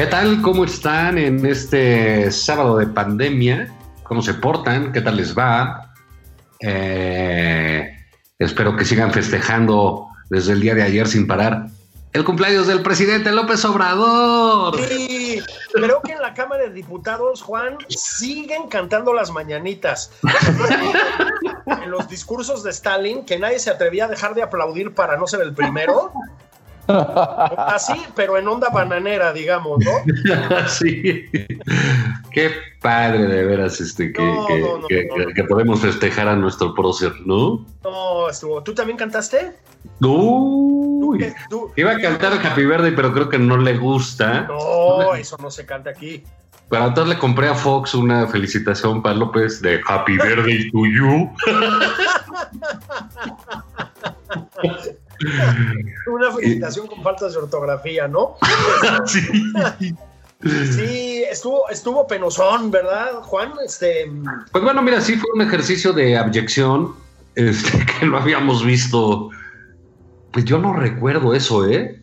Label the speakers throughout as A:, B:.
A: ¿Qué tal? ¿Cómo están en este sábado de pandemia? ¿Cómo se portan? ¿Qué tal les va? Eh, espero que sigan festejando desde el día de ayer sin parar el cumpleaños del presidente López Obrador.
B: Sí, creo que en la Cámara de Diputados, Juan, siguen cantando las mañanitas. en los discursos de Stalin, que nadie se atrevía a dejar de aplaudir para no ser el primero. Así, pero en onda bananera, digamos, ¿no?
A: sí. Qué padre, de veras, este, que,
B: No,
A: que-
B: no, no,
A: que-
B: no.
A: que podemos festejar a nuestro prócer, ¿no?
B: No, estuvo. ¿Tú también cantaste? Tú-
A: Iba a cantar Happy Verde, pero creo que no le gusta.
B: No, eso no se canta aquí.
A: Pero entonces le compré a Fox una felicitación para López de Happy Birthday to you.
B: Una felicitación con faltas de ortografía, ¿no?
A: sí.
B: Sí, estuvo, estuvo penosón, ¿verdad, Juan? Este,
A: Pues bueno, mira, sí fue un ejercicio de abyección este, que no habíamos visto. Pues yo no recuerdo eso, ¿eh?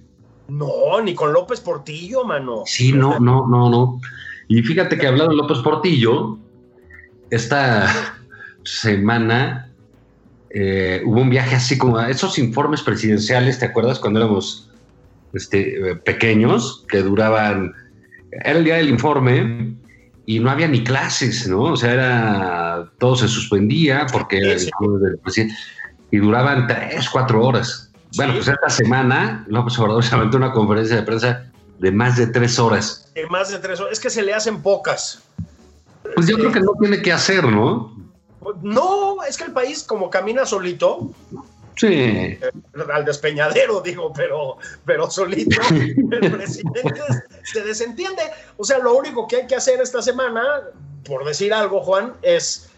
B: no, ni con López Portillo, mano.
A: Sí, no, no, no, no. Y fíjate que hablando de López Portillo, esta semana eh, hubo un viaje así como a esos informes presidenciales, ¿te acuerdas cuando éramos este, eh, pequeños? Que duraban, era el día del informe y no había ni clases, ¿no? O sea, era, todo se suspendía porque era el del presidente y duraban tres, cuatro horas. Bueno,
B: Sí.
A: pues esta semana López Obrador se aventó una conferencia de prensa de más de tres horas.
B: De más de tres horas. Es que se le hacen pocas.
A: Pues yo creo que no tiene que hacer, ¿no?
B: No, es que el país como camina solito,
A: Sí.
B: eh, al despeñadero digo, pero, pero solito, el presidente se desentiende. O sea, lo único que hay que hacer esta semana, por decir algo, Juan, es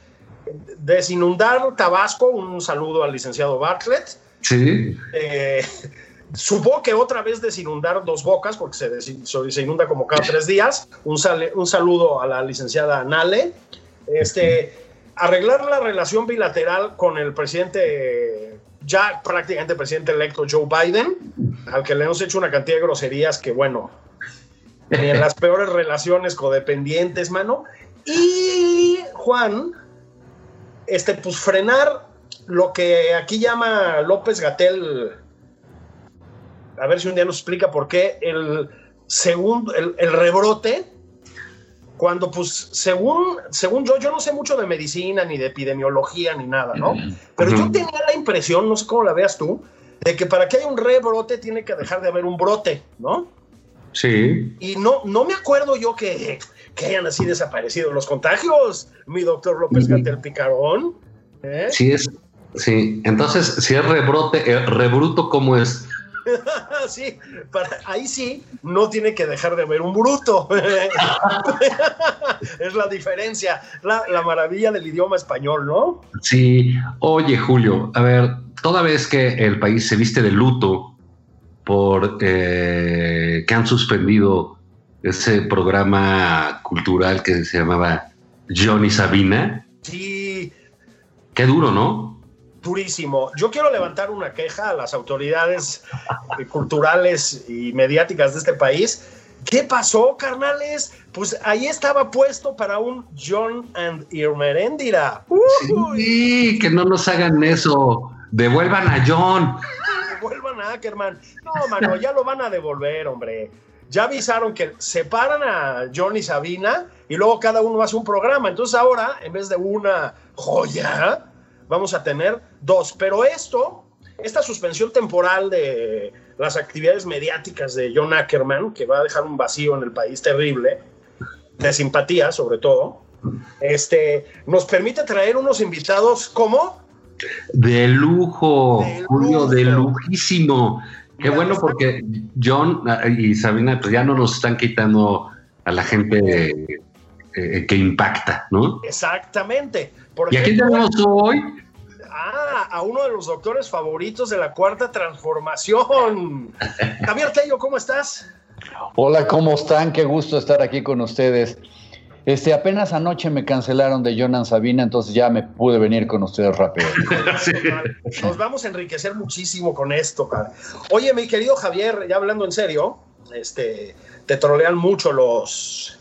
B: desinundar Tabasco. Un saludo al licenciado Bartlett.
A: Sí.
B: Eh, supongo que otra vez desinundar dos bocas, porque se, inunda como cada tres días. Un, sale- un saludo a la licenciada Nale. Este, arreglar la relación bilateral con el presidente, ya prácticamente presidente electo Joe Biden, al que le hemos hecho una cantidad de groserías que, bueno, ni en las peores relaciones codependientes, mano. Y Juan, este, pues frenar lo que aquí llama López Gatel, a ver si un día nos explica por qué el segundo, el, el rebrote, cuando pues según, según yo, yo no sé mucho de medicina, ni de epidemiología, ni nada, ¿no? Pero yo tenía la impresión, no sé cómo la veas tú, de que para que haya un rebrote tiene que dejar de haber un brote, ¿no?
A: Sí.
B: Y no, no me acuerdo yo que, que hayan así desaparecido los contagios, mi doctor López
A: Ujú.
B: Gatel Picarón. ¿eh?
A: Sí es. Sí. Entonces, si es rebrote, eh, rebruto, ¿cómo es?
B: sí, para, ahí sí, no tiene que dejar de ver un bruto. es la diferencia, la, la maravilla del idioma español, ¿no?
A: Sí. Oye, Julio, a ver, toda vez que el país se viste de luto por eh, que han suspendido ese programa cultural que se llamaba Johnny Sabina,
B: Sí,
A: qué duro, ¿no?
B: Durísimo. Yo quiero levantar una queja a las autoridades eh, culturales y mediáticas de este país. ¿Qué pasó, carnales? Pues ahí estaba puesto para un John and Irmerendira.
A: Sí, que no nos hagan eso. Devuelvan a John.
B: Devuelvan a Ackerman. No, mano, ya lo van a devolver, hombre. Ya avisaron que separan a John y Sabina y luego cada uno hace un programa. Entonces ahora, en vez de una joya, vamos a tener dos. Pero esto, esta suspensión temporal de las actividades mediáticas de John Ackerman, que va a dejar un vacío en el país terrible, de simpatía sobre todo, este, nos permite traer unos invitados como...
A: De lujo, Julio, de lujísimo. Qué bueno porque John y Sabina pues ya no nos están quitando a la gente eh, que impacta, ¿no?
B: Exactamente.
A: ¿Y aquí tenemos hoy?
B: Ah, a uno de los doctores favoritos de la cuarta transformación. Javier Tello, ¿cómo estás?
C: Hola, ¿cómo están? Qué gusto estar aquí con ustedes. Este, apenas anoche me cancelaron de Jonan Sabina, entonces ya me pude venir con ustedes rápido.
B: Nos vamos a enriquecer muchísimo con esto. Oye, mi querido Javier, ya hablando en serio, este, te trolean mucho los,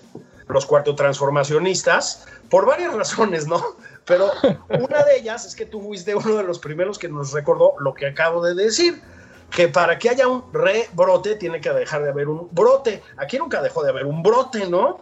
B: los cuarto transformacionistas por varias razones, ¿no? Pero una de ellas es que tú fuiste uno de los primeros que nos recordó lo que acabo de decir, que para que haya un rebrote tiene que dejar de haber un brote. Aquí nunca dejó de haber un brote, ¿no?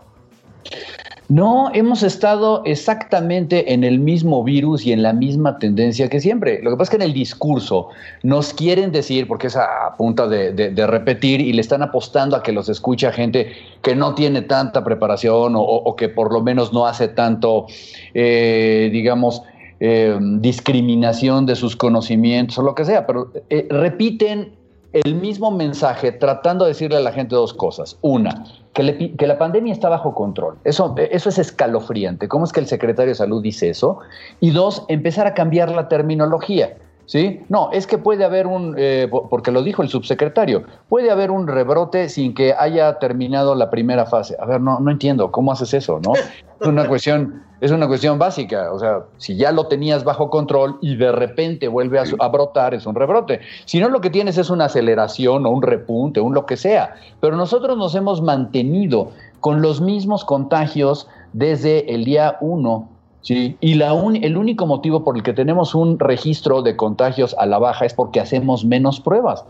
C: No, hemos estado exactamente en el mismo virus y en la misma tendencia que siempre. Lo que pasa es que en el discurso nos quieren decir, porque es a punta de, repetir, y le están apostando a que los escucha gente que no tiene tanta preparación o, que por lo menos no hace tanto, eh, digamos, eh, discriminación de sus conocimientos o lo que sea, pero eh, repiten el mismo mensaje tratando de decirle a la gente dos cosas. Una, que, que, la pandemia está bajo control. Eso, eso es escalofriante. ¿Cómo es que el secretario de Salud dice eso? Y dos, empezar a cambiar la terminología. ¿Sí? No, es que puede haber un, eh, porque lo dijo el subsecretario, puede haber un rebrote sin que haya terminado la primera fase. A ver, no, no entiendo, ¿cómo haces eso? ¿No? Es una cuestión, es una cuestión básica. O sea, si ya lo tenías bajo control y de repente vuelve a, brotar, es un rebrote. Si no, lo que tienes es una aceleración o un repunte, un lo que sea. Pero nosotros nos hemos mantenido con los mismos contagios desde el día 1 Sí, y el único motivo por el que tenemos un registro de contagios a la baja es porque hacemos menos pruebas.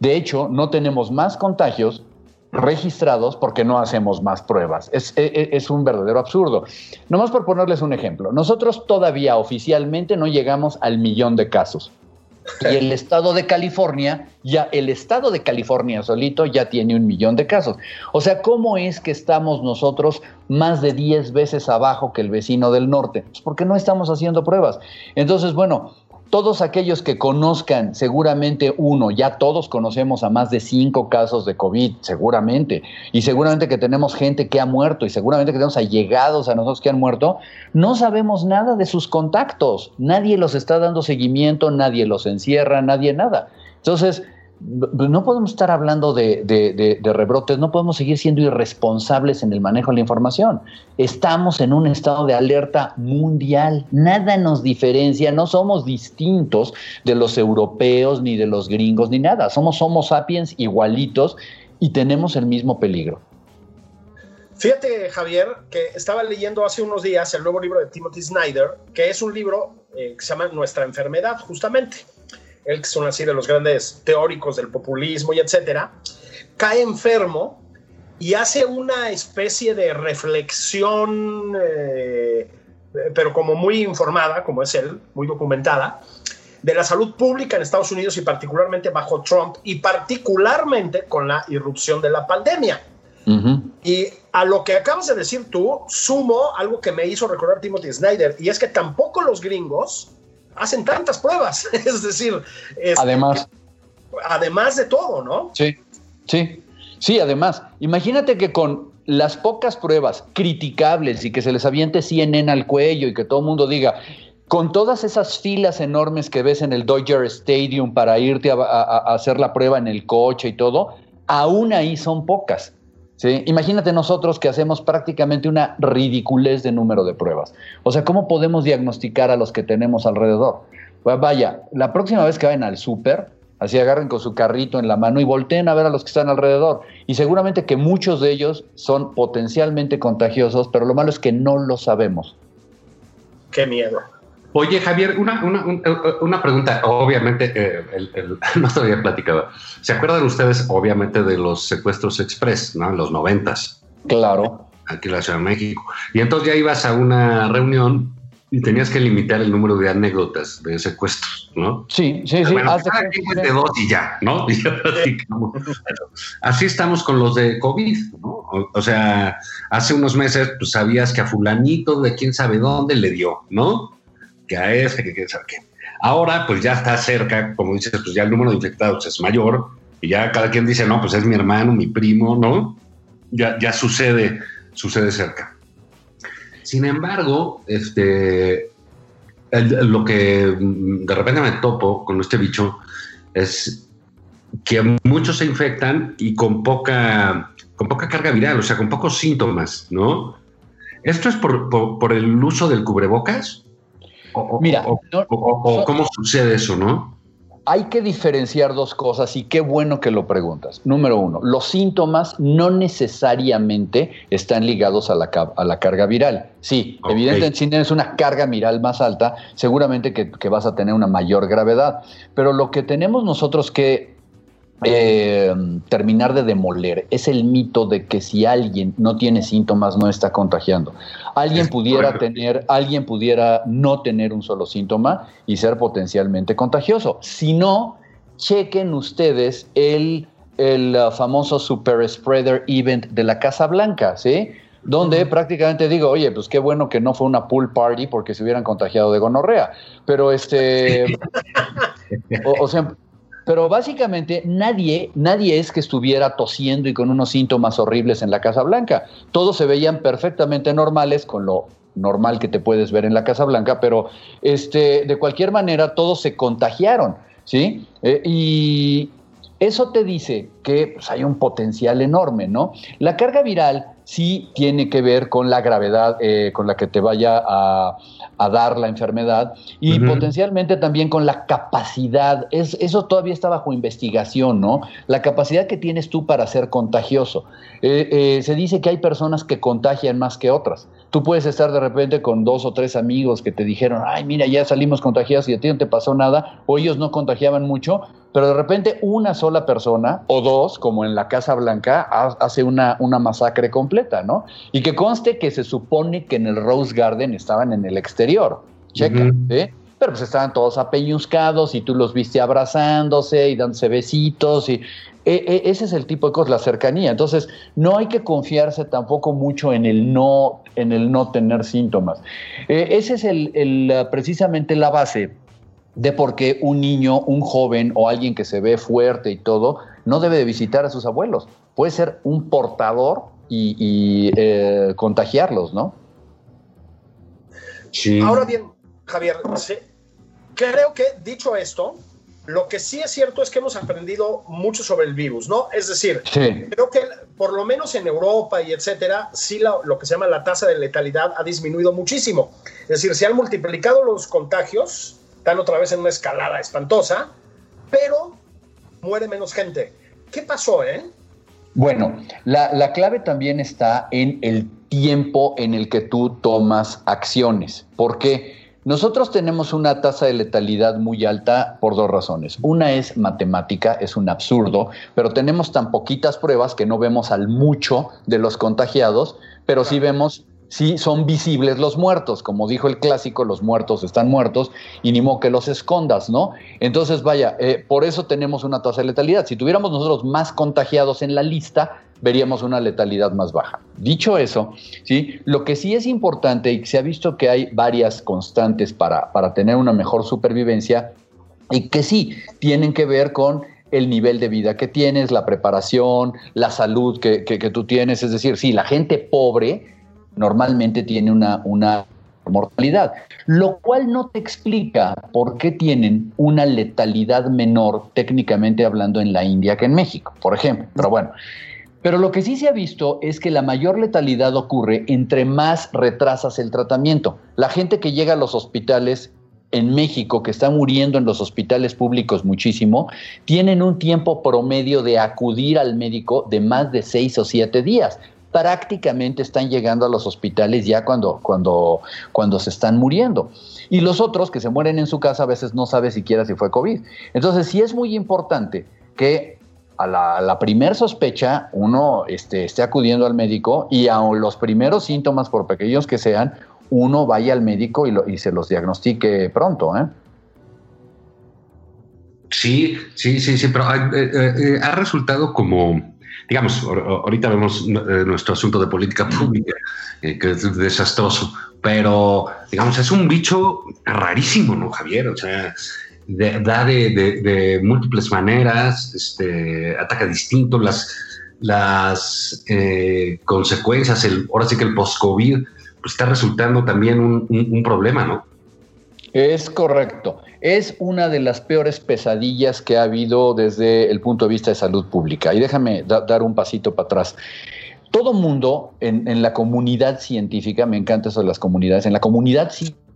C: De hecho, no tenemos más contagios registrados porque no hacemos más pruebas. Es, e, e, es, un verdadero absurdo. Nomás por ponerles un ejemplo, nosotros todavía oficialmente no llegamos al millón de casos. Y el estado de California, ya el estado de California solito ya tiene un millón de casos. O sea, ¿cómo es que estamos nosotros más de 10 veces abajo que el vecino del norte? Pues porque no estamos haciendo pruebas. Entonces, bueno, todos aquellos que conozcan, seguramente uno, ya todos conocemos a más de cinco casos de COVID, seguramente, y seguramente que tenemos gente que ha muerto, y seguramente que tenemos allegados a nosotros que han muerto, no sabemos nada de sus contactos, nadie los está dando seguimiento, nadie los encierra, nadie nada. Entonces, no podemos estar hablando de, rebrotes, no podemos seguir siendo irresponsables en el manejo de la información. Estamos en un estado de alerta mundial, nada nos diferencia, no somos distintos de los europeos, ni de los gringos, ni nada, somos Homo sapiens igualitos y tenemos el mismo peligro.
B: Fíjate, Javier, que estaba leyendo hace unos días el nuevo libro de Timothy Snyder, que es un libro eh, que se llama Nuestra enfermedad, justamente él que son así de los grandes teóricos del populismo y etcétera, cae enfermo y hace una especie de reflexión, eh, pero como muy informada, como es él, muy documentada, de la salud pública en Estados Unidos y particularmente bajo Trump y particularmente con la irrupción de la pandemia. Y a lo que acabas de decir tú, sumo algo que me hizo recordar Timothy Snyder, y es que tampoco los gringos hacen tantas pruebas. es decir,
C: además,
B: además de todo, ¿no?
C: Sí, sí, sí, además, imagínate que con las pocas pruebas criticables y que se les aviente CNN al cuello y que todo el mundo diga, con todas esas filas enormes que ves en el Dodger Stadium para irte a hacer la prueba en el coche y todo, aún ahí son pocas. Imagínate nosotros que hacemos prácticamente una ridiculez de número de pruebas. O sea, ¿cómo podemos diagnosticar a los que tenemos alrededor? Vaya, la próxima vez que vayan al súper, así agarren con su carrito en la mano y volteen a ver a los que están alrededor. Y seguramente que muchos de ellos son potencialmente contagiosos, pero lo malo es que no lo sabemos.
B: Qué miedo.
A: Oye, Javier, una, una, una pregunta. Obviamente, eh, el, no te había platicado. ¿Se acuerdan ustedes, obviamente, de los secuestros express, ¿no? En los noventas.
C: Claro.
A: Aquí en la Ciudad de México. Y entonces ya ibas a una reunión y tenías que limitar el número de anécdotas de secuestros, ¿no?
C: Sí, sí, sí.
A: Bueno, cada quien dos y ya, ¿no? así, estamos con los de COVID, ¿no? O, sea, hace unos meses pues sabías que a fulanito de quién sabe dónde le dio, ¿no? Que a ese, que quién sabe qué. Ahora pues ya está cerca, como dices, pues ya el número de infectados es mayor y ya cada quien dice, no, pues es mi hermano, mi primo, ¿no? Ya, ya sucede, sucede cerca. Sin embargo, este, lo que de repente me topo con este bicho es que muchos se infectan y con poca, con poca carga viral, o sea, con pocos síntomas, ¿no? ¿Esto es por, el uso del cubrebocas?
C: Mira,
A: o, cómo sucede eso, no?
C: hay que diferenciar dos cosas y qué bueno que lo preguntas. Número uno, los síntomas no necesariamente están ligados a la, a la carga viral. Sí, evidentemente si tienes una carga viral más alta, seguramente que, que vas a tener una mayor gravedad. Pero lo que tenemos nosotros que eh, terminar de demoler es el mito de que si alguien no tiene síntomas no está contagiando. Alguien pudiera tener, alguien pudiera no tener un solo síntoma y ser potencialmente contagioso. Si no, chequen ustedes el, el uh, famoso super spreader event de la Casa Blanca, ¿sí? Donde prácticamente digo, oye, pues qué bueno que no fue una pool party porque se hubieran contagiado de gonorrea. Pero este, o sea, pero básicamente nadie, nadie es que estuviera tosiendo y con unos síntomas horribles en la Casa Blanca. Todos se veían perfectamente normales con lo normal que te puedes ver en la Casa Blanca, pero este, de cualquier manera todos se contagiaron, ¿sí? Eh, y eso te dice que pues, hay un potencial enorme, ¿no? La carga viral sí tiene que ver con la gravedad eh, con la que te vaya a a dar la enfermedad y potencialmente también con la capacidad, es, eso todavía está bajo investigación, ¿no? La capacidad que tienes tú para ser contagioso. Eh, eh, se dice que hay personas que contagian más que otras. Tú puedes estar de repente con dos o tres amigos que te dijeron, ay, mira, ya salimos contagiados y a ti no te pasó nada, o ellos no contagiaban mucho, pero de repente una sola persona o dos, como en la Casa Blanca, hace una, una masacre completa, ¿no? Y que conste que se supone que en el Rose Garden estaban en el exterior. Checa, ¿sí? Pero pues estaban todos apeñuscados y tú los viste abrazándose y dándose besitos y e, e, ese es el tipo de cosas, la cercanía. Entonces, no hay que confiarse tampoco mucho en el no, en el no tener síntomas. Eh, ese es el, precisamente la base de por qué un niño, un joven o alguien que se ve fuerte y todo, no debe de visitar a sus abuelos. Puede ser un portador y, eh, contagiarlos, ¿no?
B: Sí. Ahora bien, Javier, creo que dicho esto, lo que sí es cierto es que hemos aprendido mucho sobre el virus, ¿no? Es decir, creo que por lo menos en Europa y etcétera, sí lo que se llama la tasa de letalidad ha disminuido muchísimo. Es decir, se han multiplicado los contagios, están otra vez en una escalada espantosa, pero muere menos gente. ¿Qué pasó, eh?
C: Bueno, la, la, clave también está en el tiempo en el que tú tomas acciones. Porque nosotros tenemos una tasa de letalidad muy alta por dos razones. Una es matemática, es un absurdo, pero tenemos tan poquitas pruebas que no vemos al mucho de los contagiados, pero sí vemos sí son visibles los muertos. Como dijo el clásico, los muertos están muertos y ni modo que los escondas, ¿no? Entonces, vaya, eh, por eso tenemos una tasa de letalidad. Si tuviéramos nosotros más contagiados en la lista, veríamos una letalidad más baja. Dicho eso, ¿sí? lo que sí es importante y se ha visto que hay varias constantes para, para tener una mejor supervivencia y que sí tienen que ver con el nivel de vida que tienes, la preparación, la salud que, que, que tú tienes. Es decir, sí, la gente pobre normalmente tiene una, una mortalidad, lo cual no te explica por qué tienen una letalidad menor técnicamente hablando en la India que en México, por ejemplo. Pero bueno, pero lo que sí se ha visto es que la mayor letalidad ocurre entre más retrasas el tratamiento. La gente que llega a los hospitales en México que está muriendo en los hospitales públicos muchísimo, tienen un tiempo promedio de acudir al médico de más de seis o siete días. Prácticamente están llegando a los hospitales ya cuando, cuando, cuando se están muriendo. Y los otros que se mueren en su casa a veces no sabe siquiera si fue COVID. Entonces sí es muy importante que a la, primer sospecha uno este, esté acudiendo al médico y a los primeros síntomas, por pequeños que sean, uno vaya al médico y, y se los diagnostique pronto. ¿eh?
A: Sí, sí, sí, sí, pero eh, eh, eh, ha resultado como, digamos, ahorita vemos nuestro asunto de política pública, que es desastroso, pero, digamos, es un bicho rarísimo, ¿no, Javier? O sea, da de, múltiples maneras, este, ataca distinto, las, las consecuencias, el, ahora sí que el post-COVID, pues está resultando también un, problema, ¿no?
C: Es correcto. Es una de las peores pesadillas que ha habido desde el punto de vista de salud pública. Y déjame dar un pasito para atrás. Todo mundo en, en, la comunidad científica, me encanta eso de las comunidades, en la comunidad científica,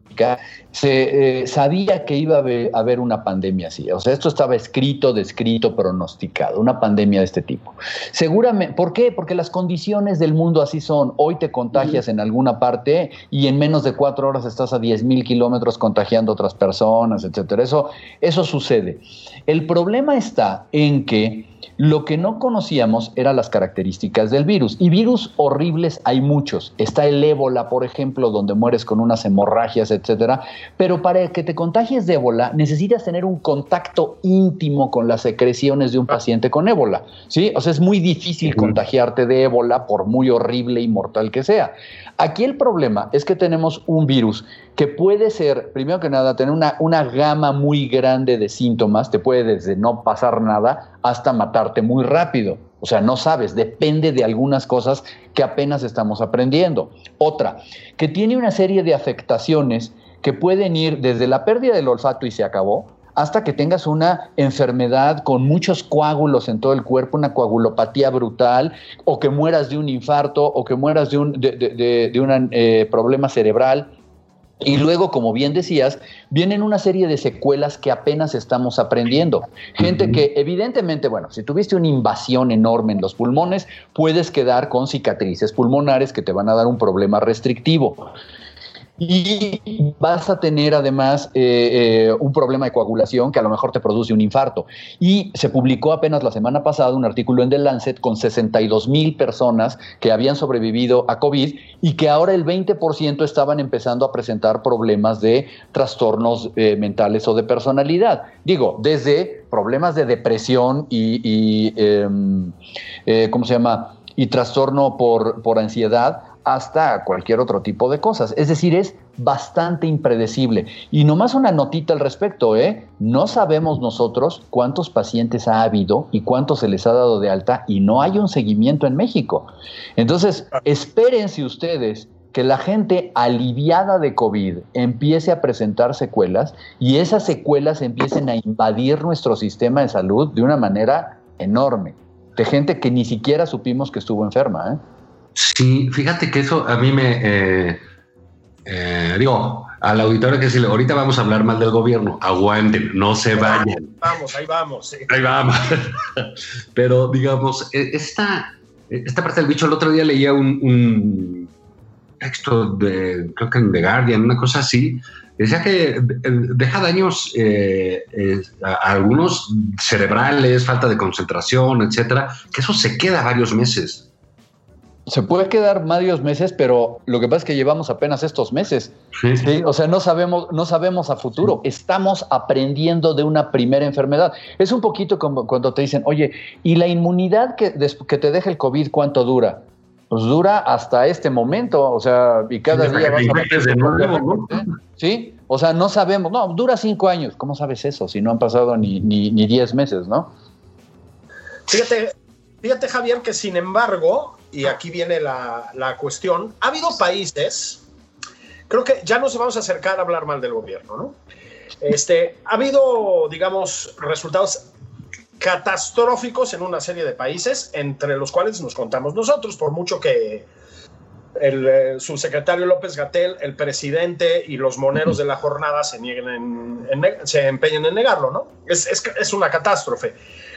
C: se eh, sabía que iba a haber, una pandemia así. O sea, esto estaba escrito, descrito, pronosticado, una pandemia de este tipo. Seguramente, ¿por qué? Porque las condiciones del mundo así son. Hoy te contagias en alguna parte y en menos de cuatro horas estás a 10 mil kilómetros contagiando a otras personas, etcétera. Eso, eso sucede. El problema está en que lo que no conocíamos eran las características del virus. Y virus horribles hay muchos. Está el ébola, por ejemplo, donde mueres con unas hemorragias, etcétera. Pero para que te contagies de ébola, necesitas tener un contacto íntimo con las secreciones de un paciente con ébola. ¿sí? O sea, es muy difícil contagiarte de ébola, por muy horrible y mortal que sea. Aquí el problema es que tenemos un virus que puede ser, primero que nada, tener una, una gama muy grande de síntomas, te puede desde no pasar nada hasta matarte muy rápido. O sea, no sabes, depende de algunas cosas que apenas estamos aprendiendo. Otra, que tiene una serie de afectaciones que pueden ir desde la pérdida del olfato y se acabó, hasta que tengas una enfermedad con muchos coágulos en todo el cuerpo, una coagulopatía brutal, o que mueras de un infarto, o que mueras de un eh, problema cerebral. Y luego, como bien decías, vienen una serie de secuelas que apenas estamos aprendiendo. Gente que evidentemente, bueno, si tuviste una invasión enorme en los pulmones, puedes quedar con cicatrices pulmonares que te van a dar un problema restrictivo y vas a tener además eh, eh, un problema de coagulación que a lo mejor te produce un infarto. Y se publicó apenas la semana pasada un artículo en The Lancet con 62 mil personas que habían sobrevivido a COVID y que ahora el 20% estaban empezando a presentar problemas de trastornos eh, mentales o de personalidad. Digo, desde problemas de depresión y, y em, ¿cómo se llama? Y trastorno por, por ansiedad hasta cualquier otro tipo de cosas. Es decir, es bastante impredecible. Y nomás una notita al respecto, ¿eh? No sabemos nosotros cuántos pacientes ha habido y cuántos se les ha dado de alta y no hay un seguimiento en México. Entonces, espérense ustedes que la gente aliviada de COVID empiece a presentar secuelas y esas secuelas empiecen a invadir nuestro sistema de salud de una manera enorme, de gente que ni siquiera supimos que estuvo enferma. ¿eh?
A: Sí, fíjate que eso a mí me... Eh, eh, digo, al auditorio que decirle, ahorita vamos a hablar mal del gobierno, aguanten, no se vayan.
B: Vamos, ahí vamos.
A: Ahí vamos. Pero digamos, e, esta, esta parte del bicho, el otro día leía un, texto de, creo que en The Guardian, una cosa así, decía que deja daños eh, a algunos cerebrales, falta de concentración, etcétera, que eso se queda varios meses.
C: Se puede quedar varios meses, pero lo que pasa es que llevamos apenas estos meses. Sí. O sea, no sabemos, no sabemos a futuro. Estamos aprendiendo de una primera enfermedad. Es un poquito como cuando te dicen, oye, ¿y la inmunidad que, que te deja el COVID cuánto dura? Pues dura hasta este momento, o sea, y cada día vas a de nuevo, Sí, o sea, no sabemos, no, dura cinco años. ¿Cómo sabes eso si no han pasado ni, ni, ni diez meses, no?
B: Fíjate, fíjate, Javier, que sin embargo, y aquí viene la, cuestión, ha habido países, creo que ya nos vamos a acercar a hablar mal del gobierno, ¿no? Este, ha habido, digamos, resultados catastróficos en una serie de países, entre los cuales nos contamos nosotros, por mucho que, el eh, subsecretario López Gatel, el presidente y los moneros de la jornada se, nieguen en, se empeñen en negarlo, ¿no? Es, es, es, una catástrofe.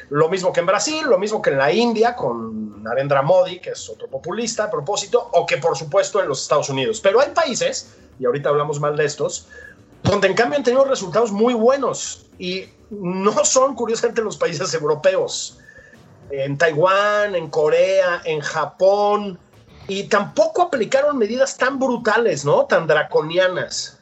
B: Lo mismo que en Brasil, lo mismo que en la India con Narendra Modi, que es otro populista a propósito, o que por supuesto en los Estados Unidos. Pero hay países, y ahorita hablamos mal de estos, donde en cambio han tenido resultados muy buenos y no son curiosamente los países europeos. En Taiwán, en Corea, en Japón, y tampoco aplicaron medidas tan brutales, ¿no? Tan draconianas.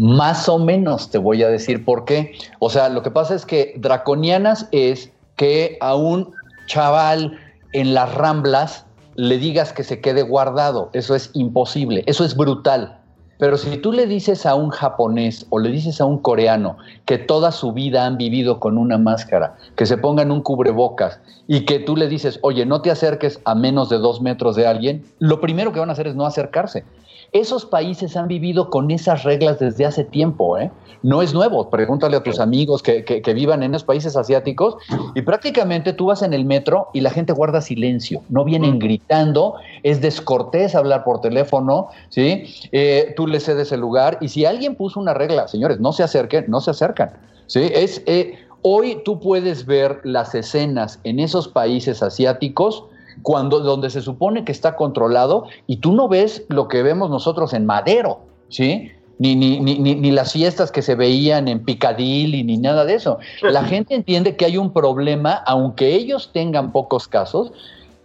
C: Más o menos te voy a decir por qué. O sea, lo que pasa es que draconianas es que a un chaval en las ramblas le digas que se quede guardado. Eso es imposible, eso es brutal. Pero si tú le dices a un japonés o le dices a un coreano que toda su vida han vivido con una máscara, que se pongan un cubrebocas y que tú le dices, oye, no te acerques a menos de dos metros de alguien, lo primero que van a hacer es no acercarse. Esos países han vivido con esas reglas desde hace tiempo, ¿eh? No es nuevo. Pregúntale a tus amigos que, que, vivan en esos países asiáticos y prácticamente tú vas en el metro y la gente guarda silencio. No vienen gritando, es descortés hablar por teléfono, ¿sí? Eh, tú le cedes el lugar y si alguien puso una regla, señores, no se acerquen, no se acercan, ¿sí? Es, eh, hoy tú puedes ver las escenas en esos países asiáticos cuando donde se supone que está controlado y tú no ves lo que vemos nosotros en Madero, ¿sí? Ni, ni, ni, ni, las fiestas que se veían en Piccadilly, ni nada de eso. La gente entiende que hay un problema, aunque ellos tengan pocos casos,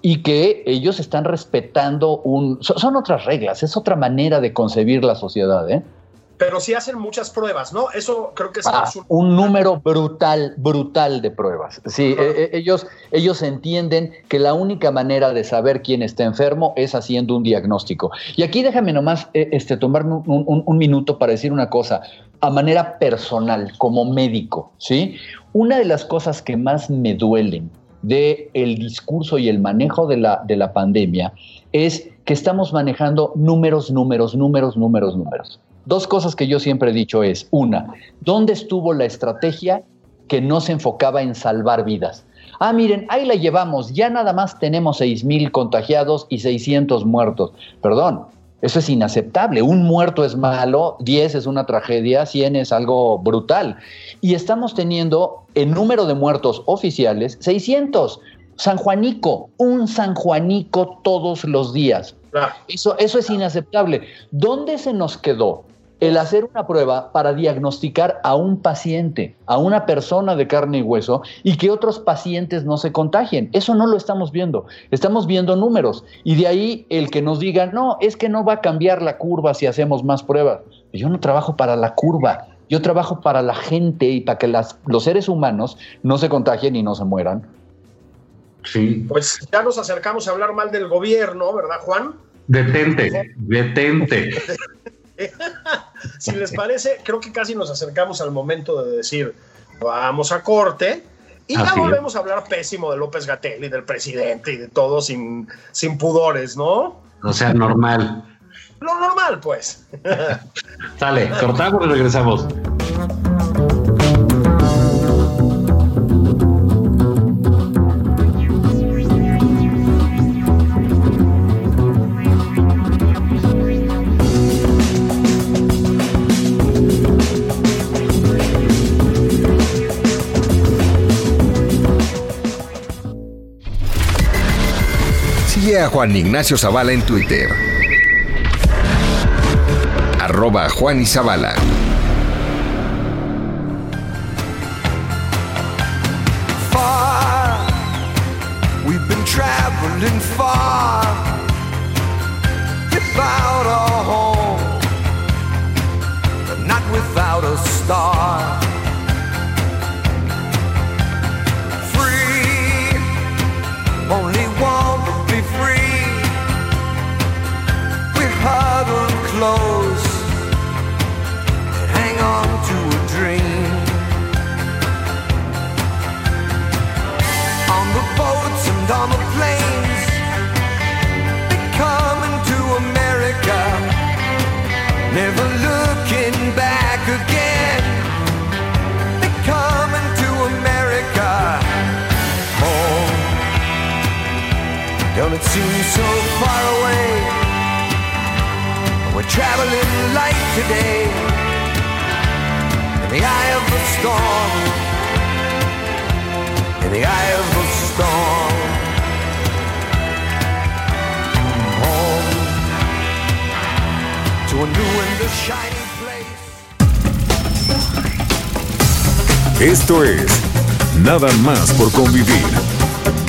C: y que ellos están respetando un... Son, otras reglas, es otra manera de concebir la sociedad, ¿eh?
B: Pero sí hacen muchas pruebas, ¿no? Eso creo que es
C: ah, un... número brutal, brutal de pruebas. Sí, e, e, ellos, ellos entienden que la única manera de saber quién está enfermo es haciendo un diagnóstico. Y aquí déjame nomás eh, este, tomarme un, minuto para decir una cosa, a manera personal, como médico, ¿sí? Una de las cosas que más me duelen del el discurso y el manejo de la, de la pandemia es que estamos manejando números, números, números, números, números. Dos cosas que yo siempre he dicho es, una, ¿dónde estuvo la estrategia que no se enfocaba en salvar vidas? Ah, miren, ahí la llevamos, ya nada más tenemos 6.000 contagiados y 600 muertos. Perdón, eso es inaceptable. Un muerto es malo, 10 es una tragedia, 100 es algo brutal. Y estamos teniendo en número de muertos oficiales 600. San Juanico, un San Juanico todos los días. Eso, eso es inaceptable. ¿Dónde se nos quedó el hacer una prueba para diagnosticar a un paciente, a una persona de carne y hueso, y que otros pacientes no se contagien. Eso no lo estamos viendo. Estamos viendo números. Y de ahí el que nos diga, no, es que no va a cambiar la curva si hacemos más pruebas. Yo no trabajo para la curva. Yo trabajo para la gente y para que las, los seres humanos no se contagien y no se mueran.
B: Sí. Pues ya nos acercamos a hablar mal del gobierno, ¿verdad, Juan?
A: Detente, detente.
B: si les parece, creo que casi nos acercamos al momento de decir, vamos a corte. Y ya volvemos a hablar pésimo de López Gatel y del presidente y de todo sin, sin pudores, ¿no?
A: O sea, normal.
B: Lo normal, pues.
A: Sale, cortamos y regresamos.
D: A Juan Ignacio Zavala en Twitter. Arroba Juan y Zavala. Far, we've been traveling. So far away?
E: We're traveling light today in the eye of the storm. In the eye of the storm. Home to a new and a shining place.
D: Esto es Nada más por convivir.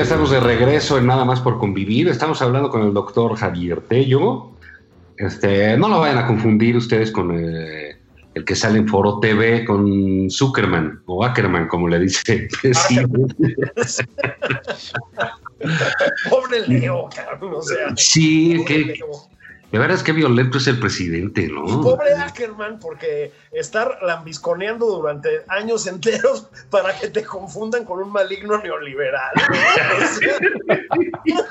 A: Ya estamos de regreso en Nada más por convivir. Estamos hablando con el doctor Javier Tello. Este, no lo vayan a confundir ustedes con eh, el que sale en Foro TV con Zuckerman o Ackerman, como le dice. Sí.
B: Pobre Leo, cabrón, o sea.
A: Sí, que,
B: Leo.
A: De veras que violento es el presidente,
B: Y
A: ¿no?
B: pobre Ackerman, porque estar lambisconeando durante años enteros para que te confundan con un maligno neoliberal. ¿no?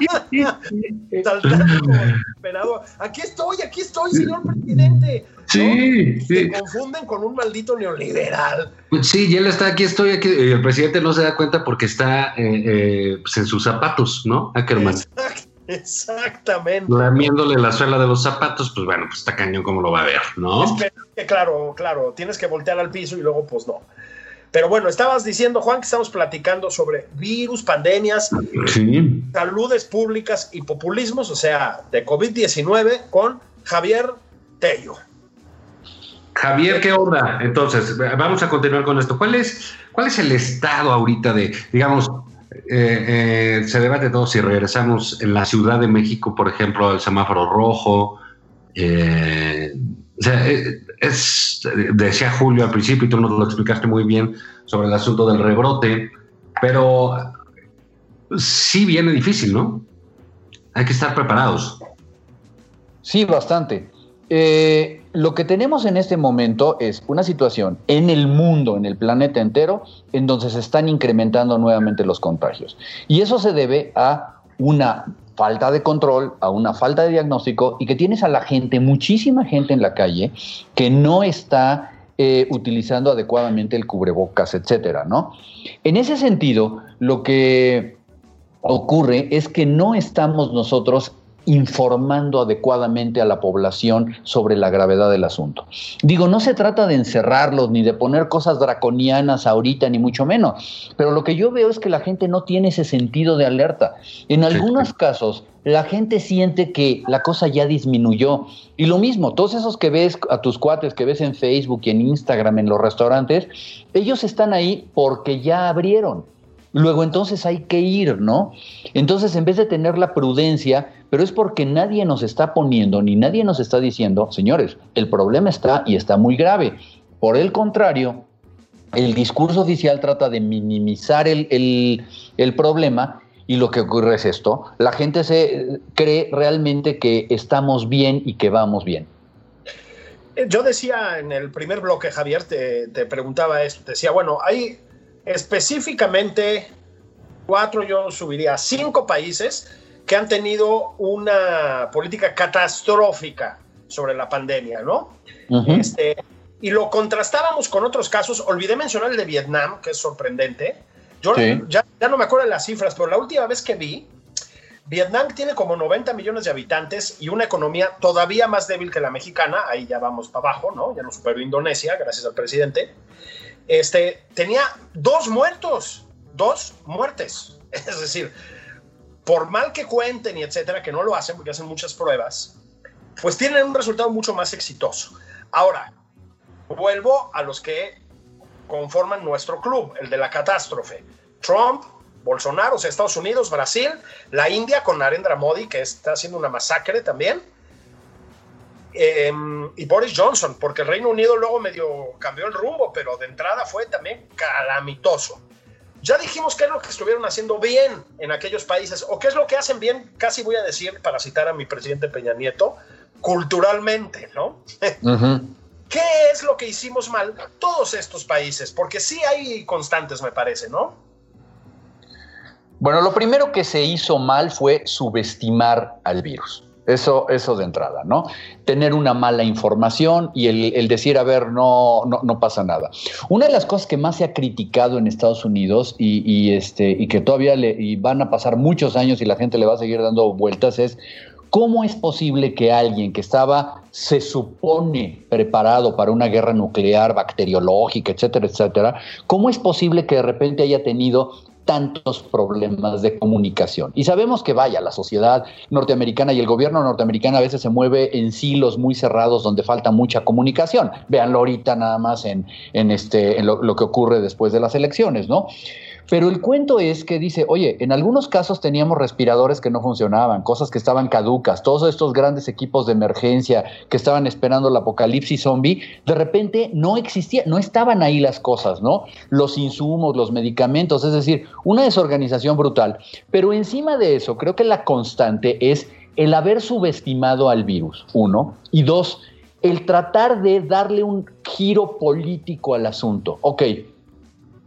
B: Saltando como desesperado. Aquí estoy, aquí estoy, señor presidente. ¿no?
A: Sí, sí.
B: Te confunden con un maldito neoliberal.
A: Pues Sí, y él está aquí, estoy aquí. y El presidente no se da cuenta porque está eh, eh, pues en sus zapatos, ¿no? Ackerman.
B: Exact- exactamente.
A: Lamiéndole la suela de los zapatos, pues bueno, pues está cañón como lo va a ver, ¿no?
B: Espera, que claro, claro, tienes que voltear al piso y luego pues no. Pero bueno, estabas diciendo, Juan, que estamos platicando sobre virus, pandemias,
A: Sí.
B: saludes públicas y populismos, o sea, de COVID-19 con Javier Tello.
A: Javier, ¿qué onda? Entonces, vamos a continuar con esto. ¿Cuál es, cuál es el estado ahorita de, digamos, eh, eh, se debate todo si regresamos en la Ciudad de México, por ejemplo, al semáforo rojo? eh, o sea, eh, es, decía Julio al principio, y tú nos lo explicaste muy bien sobre el asunto del rebrote, pero sí viene difícil, ¿no? Hay que estar preparados.
C: Sí, bastante. Eh, lo que tenemos en este momento es una situación en el mundo, en el planeta entero, en donde se están incrementando nuevamente los contagios. Y eso se debe a una falta de control, a una falta de diagnóstico y que tienes a la gente, muchísima gente en la calle, que no está eh, utilizando adecuadamente el cubrebocas, etcétera, ¿no? En ese sentido, lo que ocurre es que no estamos nosotros informando adecuadamente a la población sobre la gravedad del asunto. Digo, no se trata de encerrarlos ni de poner cosas draconianas ahorita, ni mucho menos, pero lo que yo veo es que la gente no tiene ese sentido de alerta. En algunos casos, la gente siente que la cosa ya disminuyó. Y lo mismo, todos esos que ves a tus cuates, que ves en Facebook y en Instagram, en los restaurantes, ellos están ahí porque ya abrieron. Luego entonces hay que ir, ¿no? Entonces en vez de tener la prudencia, pero es porque nadie nos está poniendo ni nadie nos está diciendo, señores, el problema está y está muy grave. Por el contrario, el discurso oficial trata de minimizar el, el, el problema y lo que ocurre es esto, la gente se cree realmente que estamos bien y que vamos bien.
B: Eh, Yo decía en el primer bloque, Javier, te, te preguntaba esto, decía, bueno, hay específicamente cuatro, yo subiría cinco países que han tenido una política catastrófica sobre la pandemia, ¿no?
C: Uh -huh.
B: este, y lo contrastábamos con otros casos. Olvidé mencionar el de Vietnam, que es sorprendente. Yo sí. ya, ya, no me acuerdo de las cifras, pero la última vez que vi, Vietnam tiene como 90 millones de habitantes y una economía todavía más débil que la mexicana. Ahí ya vamos para abajo, ¿no? Ya no superó Indonesia, gracias al presidente. Este, tenía dos muertos, dos muertes. Es decir, por mal que cuenten y etcétera, que no lo hacen porque hacen muchas pruebas, pues tienen un resultado mucho más exitoso. Ahora, vuelvo a los que conforman nuestro club, el de la catástrofe. Trump, Bolsonaro, o sea, Estados Unidos, Brasil, la India con Narendra Modi, que está haciendo una masacre también, eh, y Boris Johnson, porque el Reino Unido luego medio cambió el rumbo, pero de entrada fue también calamitoso. Ya dijimos qué es lo que estuvieron haciendo bien en aquellos países, o qué es lo que hacen bien, casi voy a decir, para citar a mi presidente Peña Nieto, culturalmente, ¿no? ¿Qué es lo que hicimos mal todos estos países? Porque sí hay constantes, me parece, ¿no?
C: Bueno, lo primero que se hizo mal fue subestimar al virus. Eso, eso de entrada, ¿no? Tener una mala información y el, decir, a ver, no, no, no, pasa nada. Una de las cosas que más se ha criticado en Estados Unidos y, este, y que todavía le, van a pasar muchos años y la gente le va a seguir dando vueltas es ¿Cómo es posible que alguien que estaba, se supone, preparado para una guerra nuclear, bacteriológica, etcétera, etcétera, cómo es posible que de repente haya tenido tantos problemas de comunicación. Y sabemos que vaya, la sociedad norteamericana y el gobierno norteamericano a veces se mueve en silos muy cerrados donde falta mucha comunicación. Véanlo ahorita nada más en, en, este, lo que ocurre después de las elecciones, ¿no? Pero el cuento es que dice, oye, en algunos casos teníamos respiradores que no funcionaban, cosas que estaban caducas, todos estos grandes equipos de emergencia que estaban esperando el apocalipsis zombie, de repente no existía, no estaban ahí las cosas, ¿no? Los insumos, los medicamentos, es decir, una desorganización brutal. Pero encima de eso, creo que la constante es el haber subestimado al virus, uno, y dos, el tratar de darle un giro político al asunto. Ok,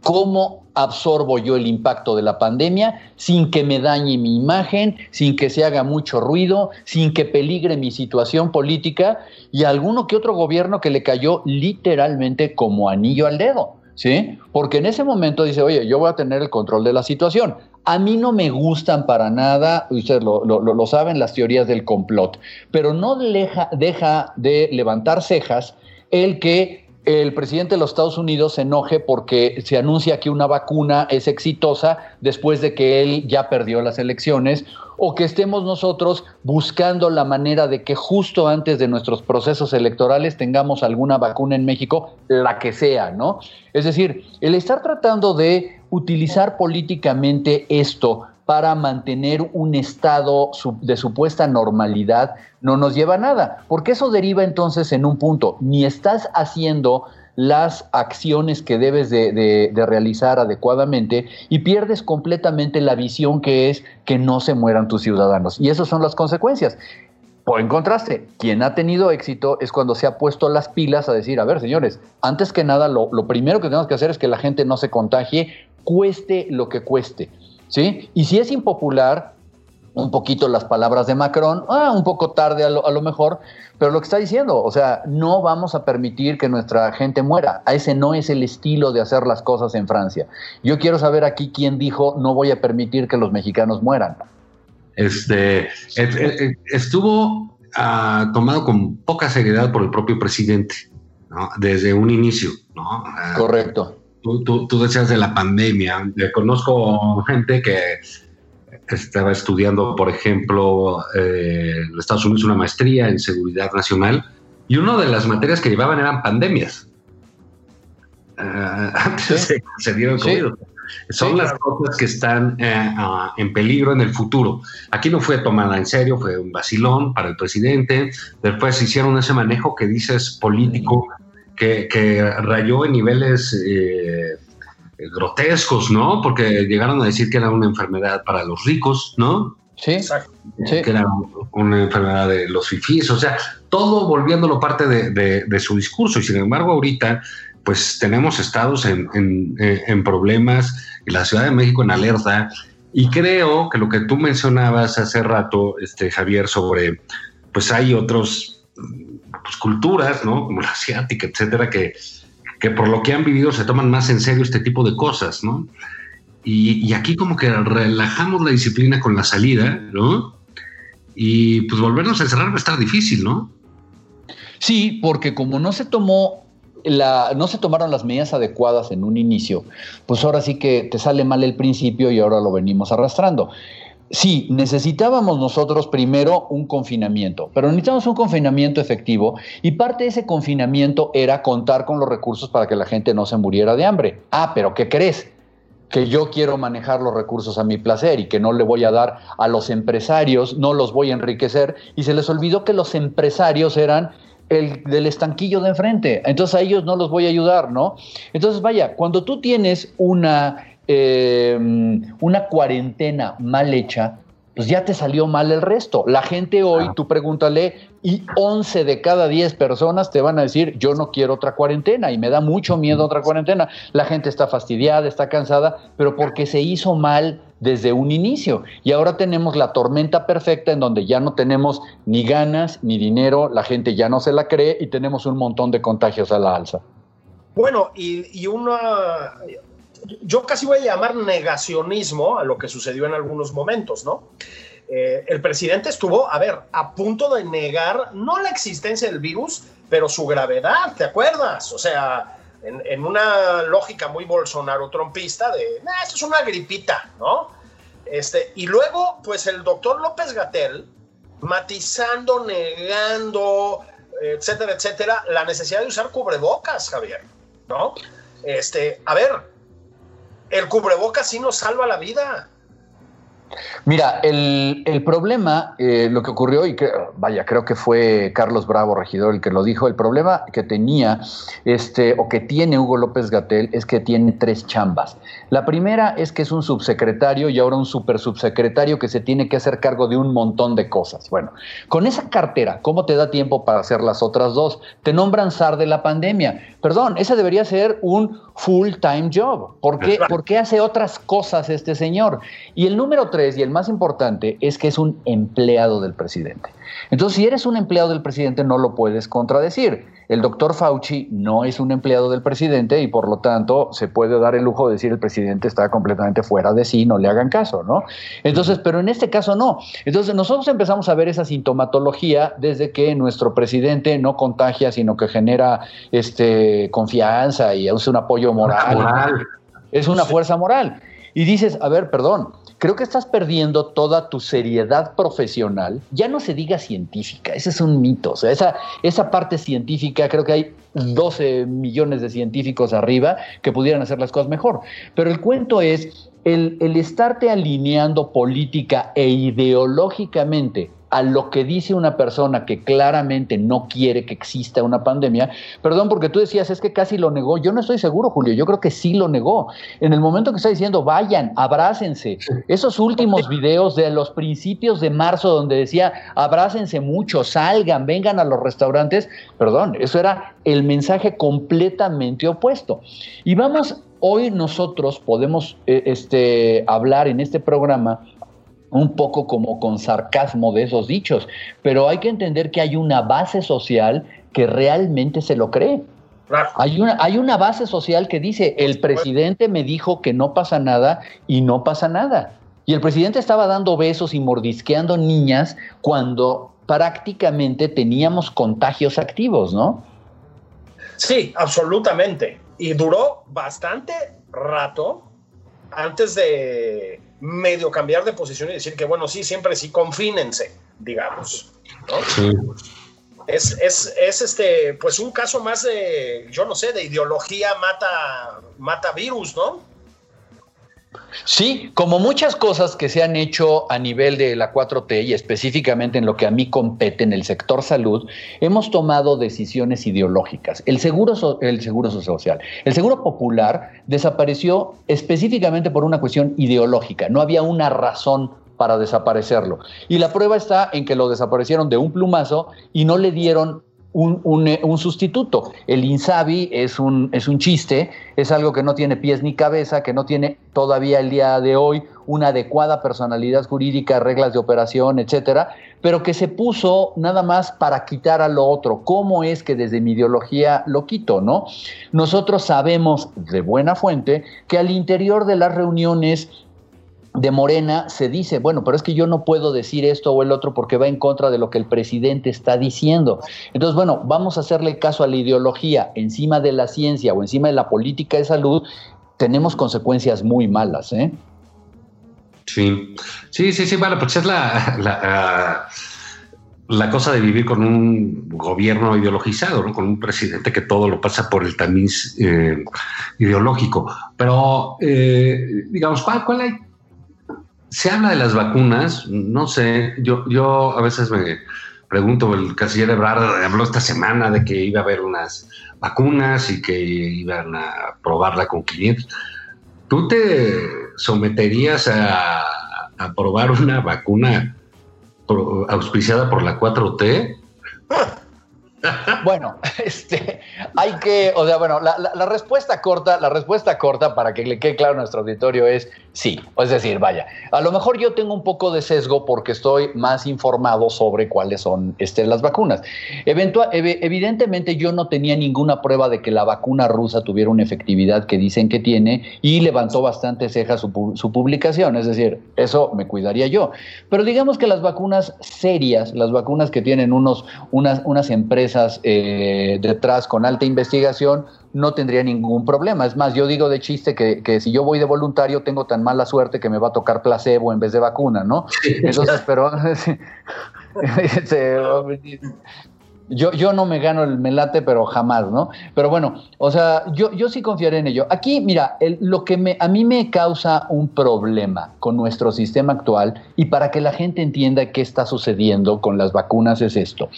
C: ¿cómo absorbo yo el impacto de la pandemia sin que me dañe mi imagen, sin que se haga mucho ruido, sin que peligre mi situación política y alguno que otro gobierno que le cayó literalmente como anillo al dedo, ¿sí? Porque en ese momento dice, oye, yo voy a tener el control de la situación. A mí no me gustan para nada, ustedes lo, lo, saben, las teorías del complot, pero no deja de levantar cejas el que el presidente de los Estados Unidos se enoje porque se anuncia que una vacuna es exitosa después de que él ya perdió las elecciones, o que estemos nosotros buscando la manera de que justo antes de nuestros procesos electorales tengamos alguna vacuna en México, la que sea, ¿no? Es decir, el estar tratando de utilizar políticamente esto para mantener un estado de supuesta normalidad no nos lleva a nada, porque eso deriva entonces en un punto, ni estás haciendo las acciones que debes de, realizar adecuadamente y pierdes completamente la visión que es que no se mueran tus ciudadanos. Y esas son las consecuencias. Por en contraste, quien ha tenido éxito es cuando se ha puesto las pilas a decir, a ver, señores, antes que nada, lo, lo primero que tenemos que hacer es que la gente no se contagie, cueste lo que cueste. ¿Sí? Y si es impopular, un poquito las palabras de Macron, ah, un poco tarde a lo, a lo, mejor, pero lo que está diciendo, o sea, no vamos a permitir que nuestra gente muera. A ese no es el estilo de hacer las cosas en Francia. Yo quiero saber aquí quién dijo, no voy a permitir que los mexicanos mueran.
A: Este, estuvo uh, tomado con poca seriedad por el propio presidente, ¿no? Desde un inicio, ¿no?
C: Uh, Correcto.
A: Tú, tú, tú, decías de la pandemia. Conozco gente que estaba estudiando, por ejemplo, eh, en Estados Unidos una maestría en seguridad nacional y una de las materias que llevaban eran pandemias. Uh, antes ¿Sí? se, se dieron
C: sí.
A: Son sí, las claro. cosas que están eh, uh, en peligro en el futuro. Aquí no fue tomada en serio, fue un vacilón para el presidente. Después hicieron ese manejo que dices político, que, que rayó en niveles eh, grotescos, ¿no? Porque llegaron a decir que era una enfermedad para los ricos, ¿no?
C: Sí,
A: exacto. Sí. Que era una enfermedad de los fifís, o sea, todo volviéndolo parte de, de, de su discurso. Y sin embargo, ahorita pues tenemos estados en, en, en, problemas, y la Ciudad de México en alerta, y creo que lo que tú mencionabas hace rato, este, Javier, sobre, pues hay otras pues, culturas, ¿no? Como la asiática, etcétera, que, que por lo que han vivido se toman más en serio este tipo de cosas, ¿no? Y, aquí como que relajamos la disciplina con la salida, ¿no? Y pues volvernos a encerrar va a estar difícil, ¿no?
C: Sí, porque como no se tomó la, no se tomaron las medidas adecuadas en un inicio, pues ahora sí que te sale mal el principio y ahora lo venimos arrastrando. Sí, necesitábamos nosotros primero un confinamiento, pero necesitamos un confinamiento efectivo y parte de ese confinamiento era contar con los recursos para que la gente no se muriera de hambre. Ah, pero ¿qué crees? que yo quiero manejar los recursos a mi placer y que no le voy a dar a los empresarios, no los voy a enriquecer, y se les olvidó que los empresarios eran el del estanquillo de enfrente. Entonces a ellos no los voy a ayudar, ¿no? Entonces, vaya, cuando tú tienes una eh, una cuarentena mal hecha, pues ya te salió mal el resto. La gente hoy, tú pregúntale, y 11 de cada 10 personas te van a decir, yo no quiero otra cuarentena y me da mucho miedo otra cuarentena. La gente está fastidiada, está cansada, pero porque se hizo mal desde un inicio. Y ahora tenemos la tormenta perfecta en donde ya no tenemos ni ganas ni dinero, la gente ya no se la cree y tenemos un montón de contagios a la alza.
B: Bueno, y, y una, yo casi voy a llamar negacionismo a lo que sucedió en algunos momentos, ¿no? Eh, el presidente estuvo, a ver, a punto de negar no la existencia del virus, pero su gravedad, ¿te acuerdas? O sea, en, una lógica muy bolsonaro-trompista de, esto es una gripita, ¿no? Este, y luego, pues el doctor López Gatel, matizando, negando, etcétera, etcétera, la necesidad de usar cubrebocas, Javier, ¿no? Este, a ver, el cubrebocas sí nos salva la vida.
C: Mira, el, el problema, eh, lo que ocurrió, y que, vaya, creo que fue Carlos Bravo, regidor, el que lo dijo, el problema que tenía, este, o que tiene Hugo López Gatel, es que tiene tres chambas. La primera es que es un subsecretario y ahora un super subsecretario que se tiene que hacer cargo de un montón de cosas. Bueno, con esa cartera, ¿cómo te da tiempo para hacer las otras dos? Te nombran SAR de la pandemia. Perdón, ese debería ser un full-time job. ¿Por qué, ¿Por qué hace otras cosas este señor? Y el número tres, y el más importante, es que es un empleado del presidente. Entonces, si eres un empleado del presidente, no lo puedes contradecir. El doctor Fauci no es un empleado del presidente y por lo tanto se puede dar el lujo de decir el presidente está completamente fuera de sí, no le hagan caso, ¿no? Entonces, pero en este caso no. Entonces, nosotros empezamos a ver esa sintomatología desde que nuestro presidente no contagia, sino que genera este, confianza y es un apoyo moral.
A: Moral.
C: Es una fuerza moral. Y dices, a ver, perdón, creo que estás perdiendo toda tu seriedad profesional, ya no se diga científica, ese es un mito, o sea, esa, esa parte científica, creo que hay 12 millones de científicos arriba que pudieran hacer las cosas mejor, pero el cuento es el, el estarte alineando política e ideológicamente a lo que dice una persona que claramente no quiere que exista una pandemia, perdón, porque tú decías, es que casi lo negó, yo no estoy seguro, Julio, yo creo que sí lo negó. En el momento que está diciendo, vayan, abrácense, esos últimos videos de los principios de marzo donde decía, abrácense mucho, salgan, vengan a los restaurantes, perdón, eso era el mensaje completamente opuesto. Y vamos, hoy nosotros podemos eh, este, hablar en este programa un poco como con sarcasmo de esos dichos, pero hay que entender que hay una base social que realmente se lo cree.
B: Claro.
C: Hay una, hay una base social que dice, el presidente me dijo que no pasa nada y no pasa nada. Y el presidente estaba dando besos y mordisqueando niñas cuando prácticamente teníamos contagios activos, ¿no?
B: Sí, absolutamente. Y duró bastante rato antes de medio cambiar de posición y decir que, bueno, sí, siempre sí, confínense, digamos. ¿no?
A: Sí.
B: Es, es, es, este, pues un caso más de, yo no sé, de ideología mata, mata virus, ¿no?
C: Sí, como muchas cosas que se han hecho a nivel de la 4T y específicamente en lo que a mí compete en el sector salud, hemos tomado decisiones ideológicas. El seguro, el seguro social, el seguro popular desapareció específicamente por una cuestión ideológica. No había una razón para desaparecerlo. Y la prueba está en que lo desaparecieron de un plumazo y no le dieron un, un, un, sustituto. El INSABI es un, es un chiste, es algo que no tiene pies ni cabeza, que no tiene todavía el día de hoy una adecuada personalidad jurídica, reglas de operación, etcétera, pero que se puso nada más para quitar a lo otro. ¿Cómo es que desde mi ideología lo quito, no? Nosotros sabemos de buena fuente que al interior de las reuniones de Morena se dice, bueno, pero es que yo no puedo decir esto o el otro porque va en contra de lo que el presidente está diciendo. Entonces, bueno, vamos a hacerle caso a la ideología encima de la ciencia o encima de la política de salud, tenemos consecuencias muy malas, ¿eh?
A: Sí, sí, sí, sí, bueno, pues es la, la, cosa de vivir con un gobierno ideologizado, ¿no? con un presidente que todo lo pasa por el tamiz eh, ideológico. Pero, eh, digamos, ¿cuál, cuál hay? Se habla de las vacunas, no sé, yo, yo a veces me pregunto, el canciller Ebrard habló esta semana de que iba a haber unas vacunas y que iban a probarla con 500. ¿tú te someterías a, a probar una vacuna auspiciada por la 4T?
C: Bueno, este, hay que, o sea, bueno, la, respuesta corta, la respuesta corta para que le quede claro a nuestro auditorio es sí. Es decir, vaya, a lo mejor yo tengo un poco de sesgo porque estoy más informado sobre cuáles son este, las vacunas. Evidentemente yo no tenía ninguna prueba de que la vacuna rusa tuviera una efectividad que dicen que tiene y levantó bastante ceja su, su publicación. Es decir, eso me cuidaría yo. Pero digamos que las vacunas serias, las vacunas que tienen unos, unas, unas empresas eh, detrás con alta investigación, no tendría ningún problema. Es más, yo digo de chiste que, que si yo voy de voluntario tengo tan mala suerte que me va a tocar placebo en vez de vacuna, ¿no? Entonces, pero este, yo, yo no me gano el melate, pero jamás, ¿no? Pero bueno, o sea, yo, yo sí confiaré en ello. Aquí, mira, el- lo que me, a mí me causa un problema con nuestro sistema actual y para que la gente entienda qué está sucediendo con las vacunas es esto.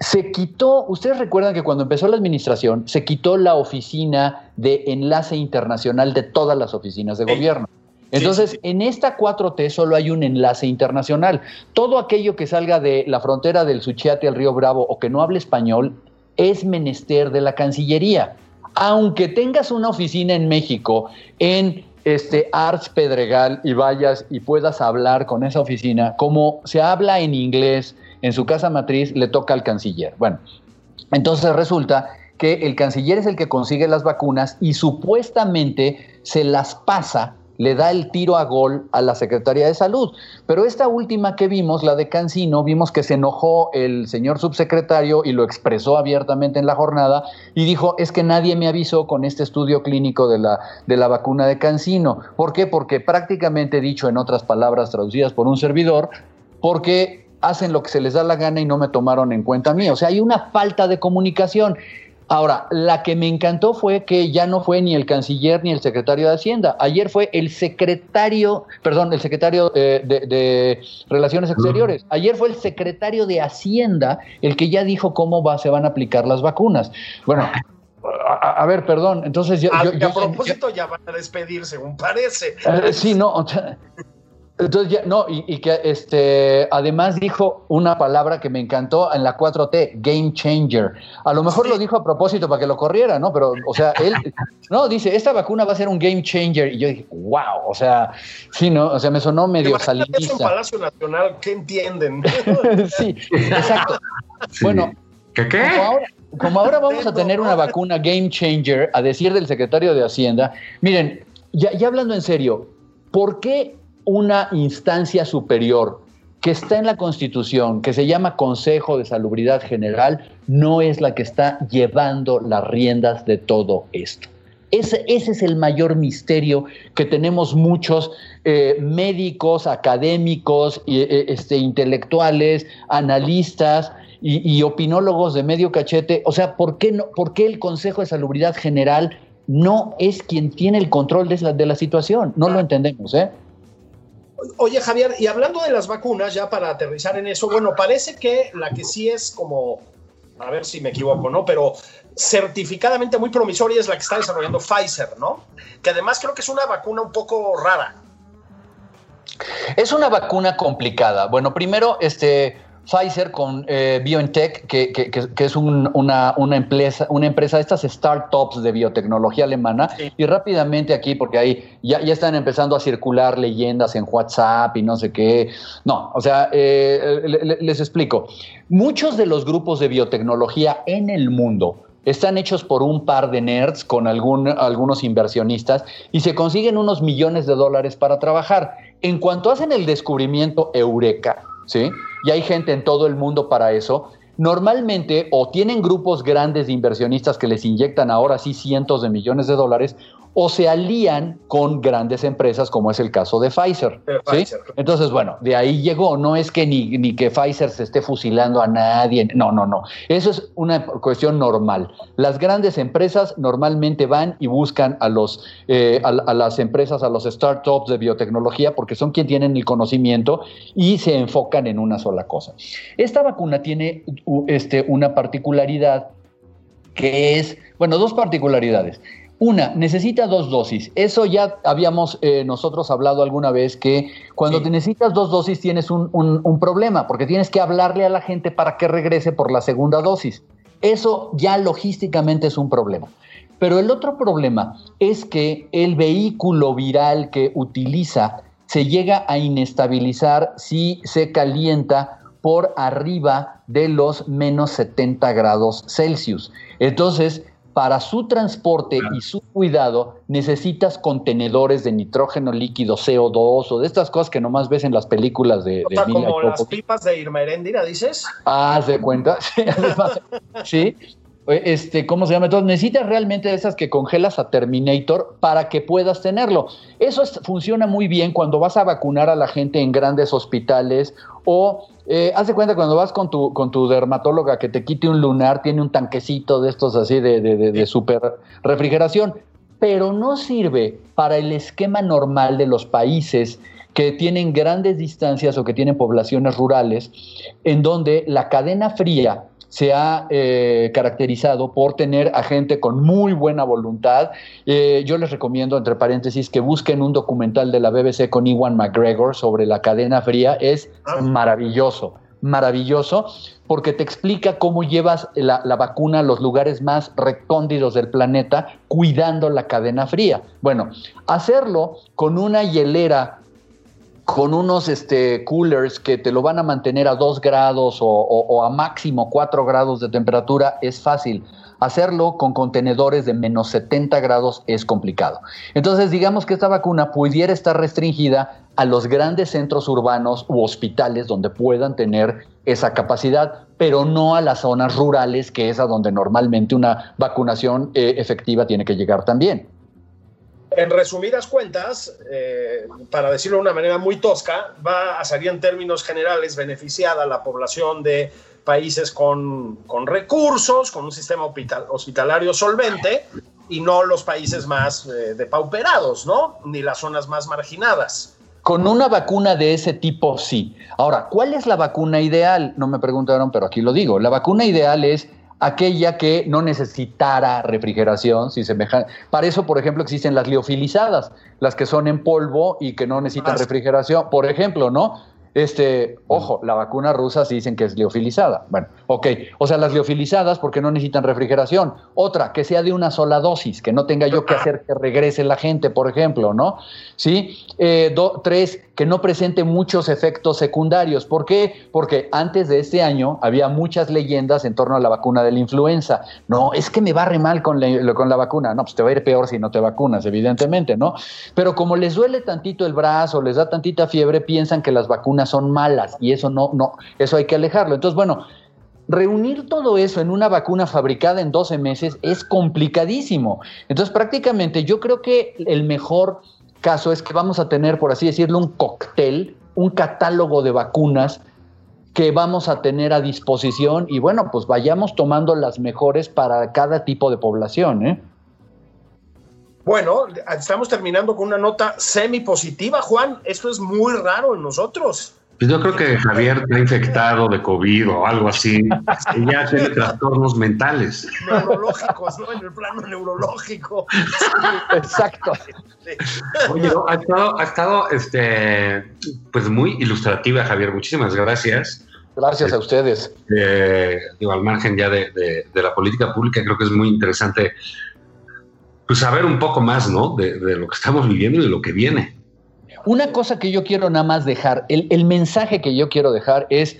C: Se quitó, ustedes recuerdan que cuando empezó la administración, se quitó la oficina de enlace internacional de todas las oficinas de
B: Sí.
C: gobierno. Entonces, en esta 4T solo hay un enlace internacional. Todo aquello que salga de la frontera del Suchiate al Río Bravo o que no hable español es menester de la Cancillería. Aunque tengas una oficina en México, en este Arts Pedregal y vayas y puedas hablar con esa oficina, como se habla en inglés en su casa matriz, le toca al canciller. Bueno, entonces resulta que el canciller es el que consigue las vacunas y supuestamente se las pasa, le da el tiro a gol a la Secretaría de Salud. Pero esta última que vimos, la de Cancino, vimos que se enojó el señor subsecretario y lo expresó abiertamente en la jornada y dijo, es que nadie me avisó con este estudio clínico de la, de la vacuna de Cancino. ¿Por qué? Porque prácticamente dicho en otras palabras traducidas por un servidor, porque hacen lo que se les da la gana y no me tomaron en cuenta a mí. O sea, hay una falta de comunicación. Ahora, la que me encantó fue que ya no fue ni el canciller ni el secretario de Hacienda. Ayer fue el secretario, perdón, el secretario eh, de, de Relaciones Exteriores. Ayer fue el secretario de Hacienda el que ya dijo cómo va, se van a aplicar las vacunas. Bueno, a, a- a ver, perdón. Entonces yo,
B: A,
C: yo-
B: que
C: yo-
B: a propósito ya van a despedir, según parece.
C: eh, sí, no. Entonces ya, no, y, y que este, además dijo una palabra que me encantó en la 4T, game changer. A lo mejor lo dijo a propósito para que lo corriera, ¿no? Pero, o sea, él, no, dice, esta vacuna va a ser un game changer. Y yo dije, wow, o sea, sí, ¿no? O sea, me sonó medio
B: eso en
C: salinista.
B: Palacio Nacional, ¿qué entienden?
C: sí, exacto.
A: Sí.
C: Bueno,
A: ¿Qué qué?
C: como ahora, como ahora vamos a tener una vacuna game changer, a decir del secretario de Hacienda, miren, ya, ya hablando en serio, ¿por qué una instancia superior que está en la Constitución, que se llama Consejo de Salubridad General, no es la que está llevando las riendas de todo esto? Ese, ese es el mayor misterio que tenemos muchos eh, médicos, académicos, eh, este, intelectuales, analistas y, y opinólogos de medio cachete. O sea, ¿por qué, no, ¿por qué el Consejo de Salubridad General no es quien tiene el control de la, de la situación? No lo entendemos, ¿eh?
B: Oye, Javier, y hablando de las vacunas, ya para aterrizar en eso, bueno, parece que la que sí es como, a ver si me equivoco, ¿no? Pero certificadamente muy promisoria es la que está desarrollando Pfizer, ¿no? Que además creo que es una vacuna un poco rara.
C: Es una vacuna complicada. Bueno, primero, este, Pfizer con eh, BioNTech, que, que- es un- una, una empresa, una empresa de estas startups de biotecnología alemana,
B: Sí.
C: y rápidamente aquí, porque ahí ya, ya están empezando a circular leyendas en WhatsApp y no sé qué. No, o sea, eh, le- le- les explico. Muchos de los grupos de biotecnología en el mundo están hechos por un par de nerds con algún- algunos inversionistas y se consiguen unos millones de dólares para trabajar. En cuanto hacen el descubrimiento Eureka, ¿sí? Y hay gente en todo el mundo para eso. Normalmente o tienen grupos grandes de inversionistas que les inyectan ahora sí cientos de millones de dólares o se alían con grandes empresas como es el caso de Pfizer. ¿sí?
B: Pfizer.
C: Entonces, bueno, de ahí llegó. No es que ni, ni que Pfizer se esté fusilando a nadie. No, no, no. Eso es una cuestión normal. Las grandes empresas normalmente van y buscan a, los, eh, a, a las empresas, a los startups de biotecnología, porque son quienes tienen el conocimiento y se enfocan en una sola cosa. Esta vacuna tiene este, una particularidad que es, bueno, dos particularidades. Una, necesita dos dosis. Eso ya habíamos eh, nosotros hablado alguna vez que cuando
B: Sí.
C: te necesitas dos dosis tienes un, un- un problema, porque tienes que hablarle a la gente para que regrese por la segunda dosis. Eso ya logísticamente es un problema. Pero el otro problema es que el vehículo viral que utiliza se llega a inestabilizar si se calienta por arriba de los menos 70 grados Celsius. Entonces, para su transporte y su cuidado, necesitas contenedores de nitrógeno líquido, CO2 o de estas cosas que nomás ves en las películas de,
B: O
C: de
B: sea,
C: Mila
B: como las pipas de Irma Heréndira, dices.
C: Haz de cuenta. Sí, además, sí. Este, ¿cómo se llama? Entonces, necesitas realmente de esas que congelas a Terminator para que puedas tenerlo. Eso es- funciona muy bien cuando vas a vacunar a la gente en grandes hospitales o eh, haz de cuenta cuando vas con tu, con tu dermatóloga que te quite un lunar, tiene un tanquecito de estos así de, de, de- de super refrigeración, pero no sirve para el esquema normal de los países que tienen grandes distancias o que tienen poblaciones rurales, en donde la cadena fría se ha eh, caracterizado por tener a gente con muy buena voluntad. Eh, yo les recomiendo, entre paréntesis, que busquen un documental de la BBC con Iwan McGregor sobre la cadena fría. Es
B: Ah.
C: maravilloso, maravilloso, porque te explica cómo llevas la, la vacuna a los lugares más recónditos del planeta, cuidando la cadena fría. Bueno, hacerlo con una hielera con unos este, coolers que te lo van a mantener a 2 grados o, a máximo 4 grados de temperatura es fácil. Hacerlo con contenedores de menos 70 grados es complicado. Entonces, digamos que esta vacuna pudiera estar restringida a los grandes centros urbanos u hospitales donde puedan tener esa capacidad, pero no a las zonas rurales, que es a donde normalmente una vacunación eh, efectiva tiene que llegar también.
B: En resumidas cuentas, eh, para decirlo de una manera muy tosca, va a salir en términos generales beneficiada la población de países con, con recursos, con un sistema hospital- hospitalario solvente, y no los países más eh, depauperados, ¿no? Ni las zonas más marginadas.
C: Con una vacuna de ese tipo, sí. Ahora, ¿cuál es la vacuna ideal? No me preguntaron, pero aquí lo digo. La vacuna ideal es aquella que no necesitara refrigeración, si semeja- Para eso, por ejemplo, existen las liofilizadas, las que son en polvo y que no necesitan
B: Ah,
C: refrigeración. Por ejemplo, ¿no? Este, ojo, la vacuna rusa sí dicen que es liofilizada. Bueno, ok. O sea, las liofilizadas porque no necesitan refrigeración. Otra, que sea de una sola dosis, que no tenga yo que hacer que regrese la gente, por ejemplo, ¿no? Sí. Eh, do- tres, que no presente muchos efectos secundarios. ¿Por qué? Porque antes de este año había muchas leyendas en torno a la vacuna de la influenza. No, es que me va re mal con la, con la vacuna. No, pues te va a ir peor si no te vacunas, evidentemente, ¿no? Pero como les duele tantito el brazo, les da tantita fiebre, piensan que las vacunas son malas y eso no, no, eso hay que alejarlo. Entonces, bueno, reunir todo eso en una vacuna fabricada en 12 meses es complicadísimo. Entonces, prácticamente yo creo que el mejor caso es que vamos a tener, por así decirlo, un cóctel, un catálogo de vacunas que vamos a tener a disposición y bueno, pues vayamos tomando las mejores para cada tipo de población, ¿eh?
B: Bueno, estamos terminando con una nota semi-positiva, Juan. Esto es muy raro en nosotros.
A: Pues yo creo que Javier está infectado de COVID o algo así. Y ya tiene trastornos mentales.
B: Neurológicos, ¿no? En el plano neurológico.
C: Exacto.
A: Oye, no, ha estado, ha estado este, pues muy ilustrativa, Javier. Muchísimas gracias.
C: Gracias a ustedes.
A: Eh, digo, al margen ya de, de- de la política pública, creo que es muy interesante pues, saber un poco más, ¿no? De, de lo que estamos viviendo y de lo que viene.
C: Una cosa que yo quiero nada más dejar, el, el mensaje que yo quiero dejar es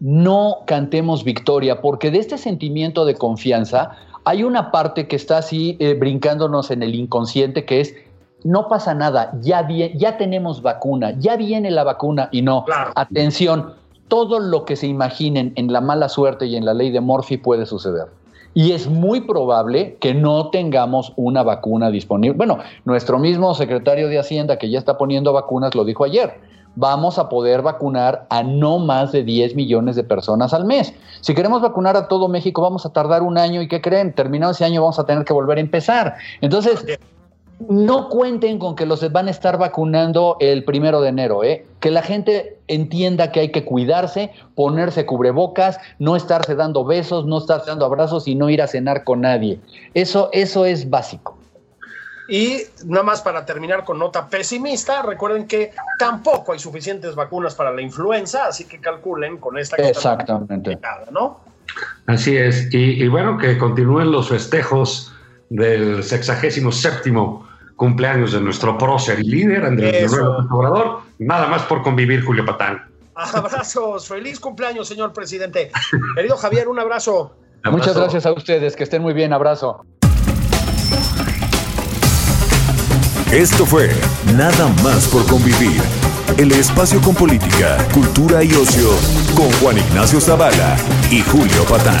C: no cantemos victoria, porque de este sentimiento de confianza hay una parte que está así eh, brincándonos en el inconsciente que es no pasa nada, ya, ya tenemos vacuna, ya viene la vacuna y no,
B: Claro.
C: atención, todo lo que se imaginen en la mala suerte y en la ley de Morphy puede suceder. Y es muy probable que no tengamos una vacuna disponible. Bueno, nuestro mismo secretario de Hacienda, que ya está poniendo vacunas, lo dijo ayer. Vamos a poder vacunar a no más de 10 millones de personas al mes. Si queremos vacunar a todo México, vamos a tardar un año y ¿qué creen? Terminado ese año vamos a tener que volver a empezar. Entonces, no cuenten con que los van a estar vacunando el primero de enero, ¿eh? Que la gente entienda que hay que cuidarse, ponerse cubrebocas, no estarse dando besos, no estarse dando abrazos y no ir a cenar con nadie. Eso, eso es básico.
B: Y nada más para terminar con nota pesimista, recuerden que tampoco hay suficientes vacunas para la influenza, así que calculen con esta que está
C: Exactamente.
B: complicada, ¿no?
A: Así es. Y, y bueno, que continúen los festejos del sexagésimo séptimo cumpleaños de nuestro prócer y líder, Andrés. Manuel Obrador. Nada más por convivir, Julio Patán.
B: Abrazos, feliz cumpleaños, señor presidente. Querido Javier, un abrazo.
C: Muchas
A: Abrazo.
C: gracias a ustedes, que estén muy bien, abrazo.
D: Esto fue Nada más por convivir. El espacio con política, cultura y ocio con Juan Ignacio Zavala y Julio Patán.